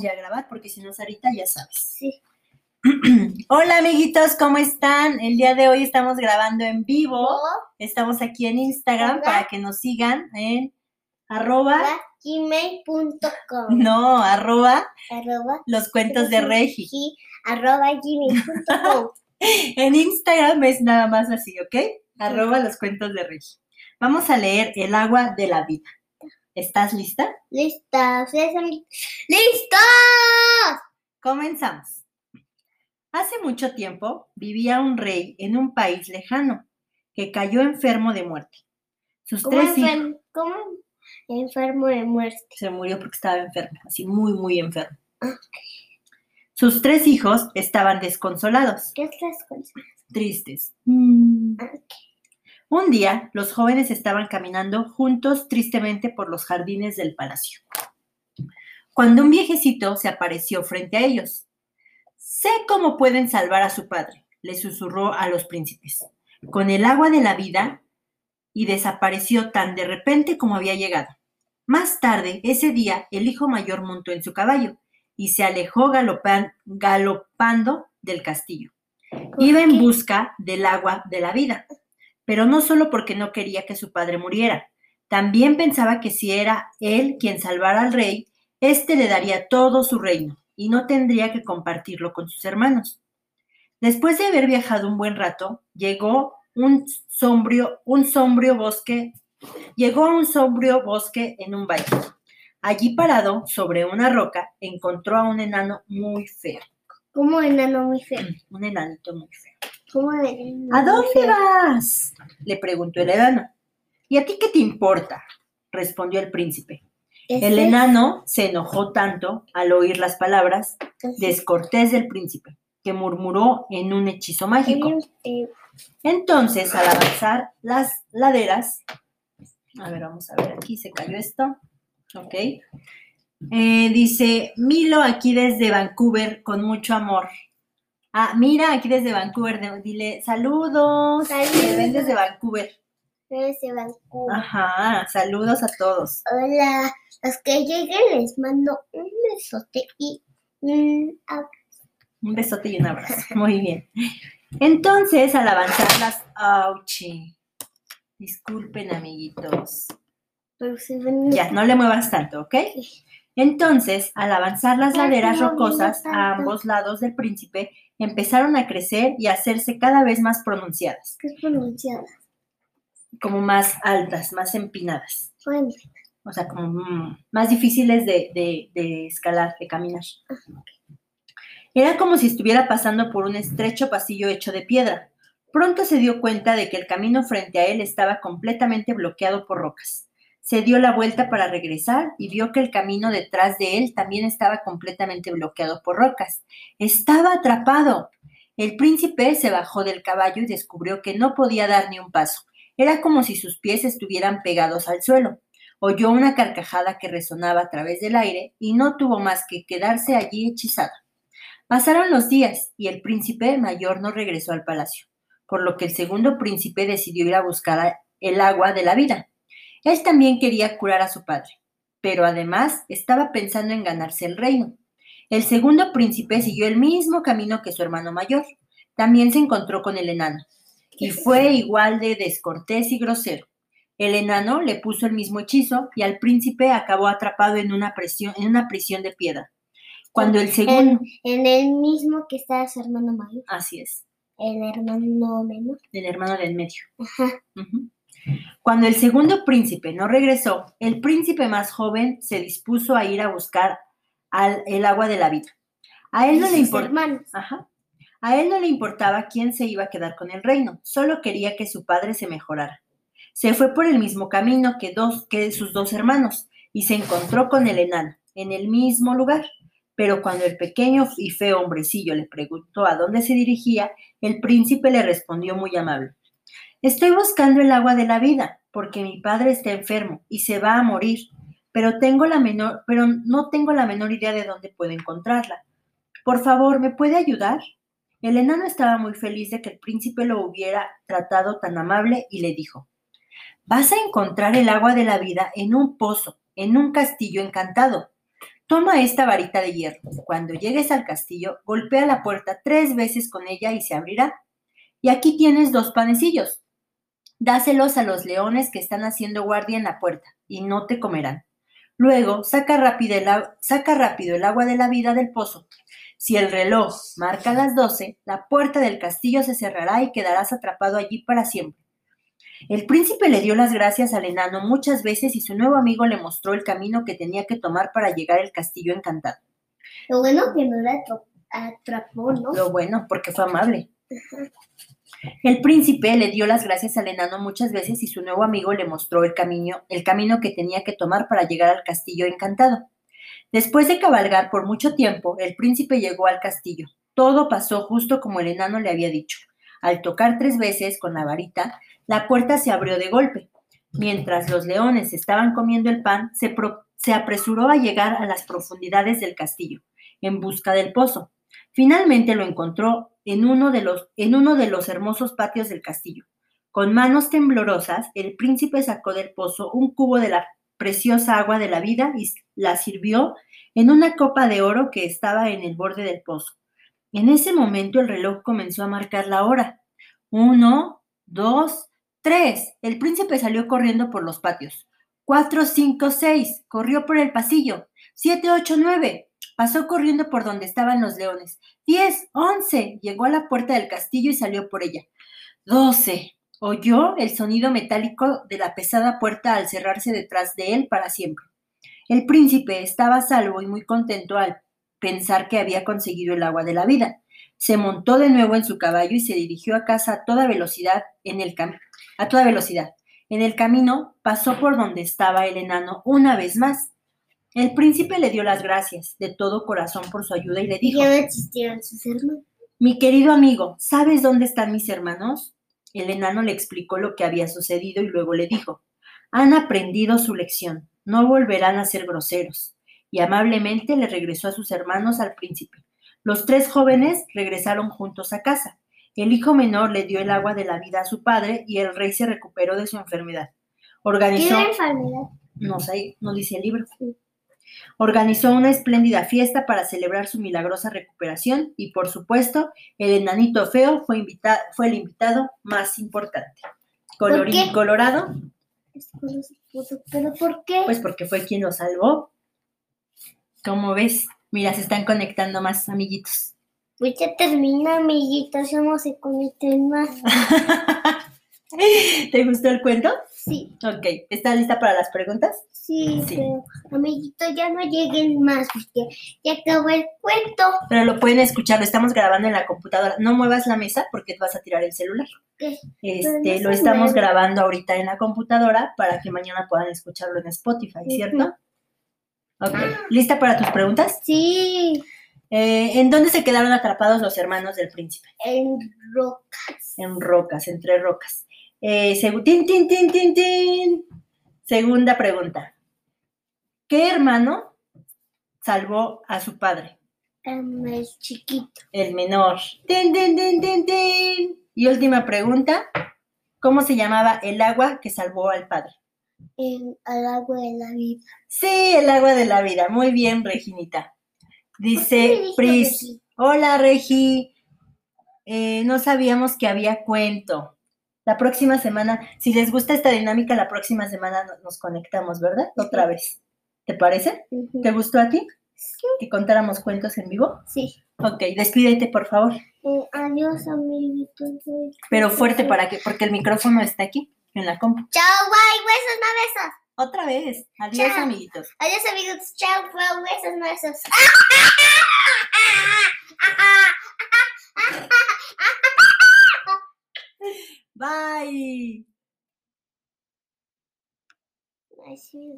ya grabar porque si no, Sarita, ya sabes. Sí. Hola amiguitos, ¿cómo están? El día de hoy estamos grabando en vivo. Estamos aquí en Instagram para que nos sigan en arroba, gmail.com no, arroba arroba los cuentos de Regi. arroba gmail.com En Instagram es nada más así, ¿ok? Arroba los cuentos de Regi. Vamos a leer El agua de la vida. ¿Estás lista? listas listos Comenzamos. Hace mucho tiempo vivía un rey en un país lejano que cayó enfermo de muerte. Sus ¿Cómo, tres hijos cómo enfermo de muerte se murió porque estaba enfermo, así muy, muy enfermo. Sus tres hijos estaban desconsolados, ¿qué otras cosas? tristes. Ok. Un día, los jóvenes estaban caminando juntos tristemente por los jardines del palacio. Cuando un viejecito se apareció frente a ellos. Sé cómo pueden salvar a su padre, le susurró a los príncipes, con el agua de la vida y desapareció tan de repente como había llegado. Más tarde, ese día, el hijo mayor montó en su caballo y se alejó galopan- galopando del castillo. Iba en busca del agua de la vida, pero no solo porque no quería que su padre muriera, también pensaba que si era él quien salvara al rey, éste le daría todo su reino y no tendría que compartirlo con sus hermanos. Después de haber viajado un buen rato, llegó un sombrío, un sombrío bosque, llegó a un sombrío bosque en un valle. Allí parado sobre una roca, encontró a un enano muy feo, ¿Cómo enano muy feo? un enanito muy feo. ¿Cómo enano ¿A dónde vas? le preguntó el enano. ¿Y a ti qué te importa? respondió el príncipe. El enano se enojó tanto al oír las palabras descortés del príncipe, que murmuró en un hechizo mágico. Entonces, al avanzar las laderas, a ver, vamos a ver, aquí se cayó esto, ok. Eh, dice, Milo aquí desde Vancouver con mucho amor. Ah, mira, aquí desde Vancouver, de- dile, saludos, Saludos. ven desde Vancouver. Ese Vancouver. Ajá, saludos a todos. Hola, los que lleguen les mando un besote y un abrazo. Un besote y un abrazo. Muy bien. Entonces, al avanzar las... ¡Auchi! Disculpen, amiguitos. Pero se ven Ya, no le muevas tanto, ¿ok? Entonces, al avanzar las laderas rocosas a ambos lados del príncipe, empezaron a crecer y a hacerse cada vez más pronunciadas, ¿Qué es pronunciada? como más altas, más empinadas, Bueno, o sea, como mm, más difíciles de, de- de escalar, de caminar. Era como si estuviera pasando por un estrecho pasillo hecho de piedra. Pronto se dio cuenta de que el camino frente a él estaba completamente bloqueado por rocas. Se dio la vuelta para regresar y vio que el camino detrás de él también estaba completamente bloqueado por rocas. Estaba atrapado. El príncipe se bajó del caballo y descubrió que no podía dar ni un paso. Era como si sus pies estuvieran pegados al suelo. Oyó una carcajada que resonaba a través del aire y no tuvo más que quedarse allí hechizado. Pasaron los días y el príncipe mayor no regresó al palacio, por lo que el segundo príncipe decidió ir a buscar el agua de la vida. Él también quería curar a su padre, pero además estaba pensando en ganarse el reino. El segundo príncipe siguió el mismo camino que su hermano mayor. También se encontró con el enano y fue igual de descortés y grosero. El enano le puso el mismo hechizo y al príncipe acabó atrapado en una, presión, en una prisión de piedra. Cuando el segundo... en, en el mismo que está su hermano mayor, Así es, el hermano menor. el hermano del medio. Ajá. Cuando el segundo príncipe no regresó, el príncipe más joven se dispuso a ir a buscar al- el agua de la vida. A él no Y le sus importaba. hermanos. Ajá. A él no le importaba quién se iba a quedar con el reino, solo quería que su padre se mejorara. Se fue por el mismo camino que, dos, que sus dos hermanos y se encontró con el enano, en el mismo lugar. Pero cuando el pequeño y feo hombrecillo le preguntó a dónde se dirigía, el príncipe le respondió muy amable. Estoy buscando el agua de la vida, porque mi padre está enfermo y se va a morir, pero, tengo la menor, pero no tengo la menor idea de dónde puedo encontrarla. Por favor, ¿me puede ayudar? El enano estaba muy feliz de que el príncipe lo hubiera tratado tan amable y le dijo, Vas a encontrar el agua de la vida en un pozo, en un castillo encantado. Toma esta varita de hierro. Cuando llegues al castillo, golpea la puerta tres veces con ella y se abrirá. Y aquí tienes dos panecillos. Dáselos a los leones que están haciendo guardia en la puerta, y no te comerán. Luego, saca rápido, el, saca rápido el agua de la vida del pozo. Si el reloj marca las doce, la puerta del castillo se cerrará y quedarás atrapado allí para siempre. El príncipe le dio las gracias al enano muchas veces y su nuevo amigo le mostró el camino que tenía que tomar para llegar al castillo encantado. Lo bueno que no la atrapó, ¿no? Lo bueno, porque fue amable. El príncipe le dio las gracias al enano muchas veces y su nuevo amigo le mostró el camino, el camino que tenía que tomar para llegar al castillo encantado. Después de cabalgar por mucho tiempo, el príncipe llegó al castillo. Todo pasó justo como el enano le había dicho. Al tocar tres veces con la varita, la puerta se abrió de golpe. Mientras los leones estaban comiendo el pan, se, se apresuró a llegar a las profundidades del castillo, en busca del pozo. Finalmente lo encontró en uno, de los, en uno de los hermosos patios del castillo. Con manos temblorosas, el príncipe sacó del pozo un cubo de la preciosa agua de la vida y la sirvió en una copa de oro que estaba en el borde del pozo. En ese momento el reloj comenzó a marcar la hora. Uno, dos, tres. El príncipe salió corriendo por los patios. Cuatro, cinco, seis. Corrió por el pasillo. Siete, ocho, nueve. Pasó corriendo por donde estaban los leones. Diez, once. Llegó a la puerta del castillo y salió por ella. Doce. Oyó el sonido metálico de la pesada puerta al cerrarse detrás de él para siempre. El príncipe estaba salvo y muy contento al pensar que había conseguido el agua de la vida. Se montó de nuevo en su caballo y se dirigió a casa a toda velocidad en el a toda velocidad. En el camino pasó por donde estaba el enano una vez más. El príncipe le dio las gracias de todo corazón por su ayuda y le dijo, Ya no existieron sus hermanos. Mi querido amigo, ¿sabes dónde están mis hermanos? El enano le explicó lo que había sucedido y luego le dijo, han aprendido su lección, no volverán a ser groseros. Y amablemente le regresó a sus hermanos al príncipe. Los tres jóvenes regresaron juntos a casa. El hijo menor le dio el agua de la vida a su padre y el rey se recuperó de su enfermedad. Organizó, ¿Qué enfermedad? no sé, no dice el libro. Organizó una espléndida fiesta para celebrar su milagrosa recuperación y, por supuesto, el enanito feo fue, invita- fue el invitado más importante. Colorín colorado, ¿Pero por qué? pues porque fue quien lo salvó. ¿Cómo ves? Mira, se están conectando más amiguitos. Pues ya termina, amiguitos, ya no se conecten más. ¿Te gustó el cuento? Sí, Ok, ¿estás lista para las preguntas? sí, Sí. pero amiguitos, ya no lleguen más porque ya acabó el cuento. Pero lo pueden escuchar, lo estamos grabando en la computadora. No muevas la mesa porque vas a tirar el celular. ¿Qué? Este, no lo estamos mueve. grabando ahorita en la computadora para que mañana puedan escucharlo en Spotify, ¿cierto? Ok, ¿lista para tus preguntas? Sí, Eh, ¿En dónde se quedaron atrapados los hermanos del príncipe? en rocas. En rocas, entre rocas. Eh, segu- tin, tin, tin, tin, tin. Segunda pregunta. ¿Qué hermano salvó a su padre? El chiquito. El menor. Tin, tin, tin, tin, tin. Y última pregunta. ¿Cómo se llamaba el agua que salvó al padre? En al agua de la vida. Sí, el agua de la vida. Muy bien, Reginita. ¿Por qué me Dice Pris. Regi? Hola, Regi. Eh, no sabíamos que había cuento. La próxima semana, si les gusta esta dinámica, la próxima semana no- nos conectamos, ¿verdad? Otra vez. ¿Te parece? ¿Te gustó a ti? Que contáramos cuentos en vivo. Sí. Ok, despídete, por favor. Eh, adiós, amiguitos. Pero fuerte para que, porque el micrófono está aquí, en la compu. Chao, guay, besos, no besos. Otra vez. Adiós, Chao. amiguitos. Adiós, amigos. Chao, guay, besos, no besos. Bye. I see.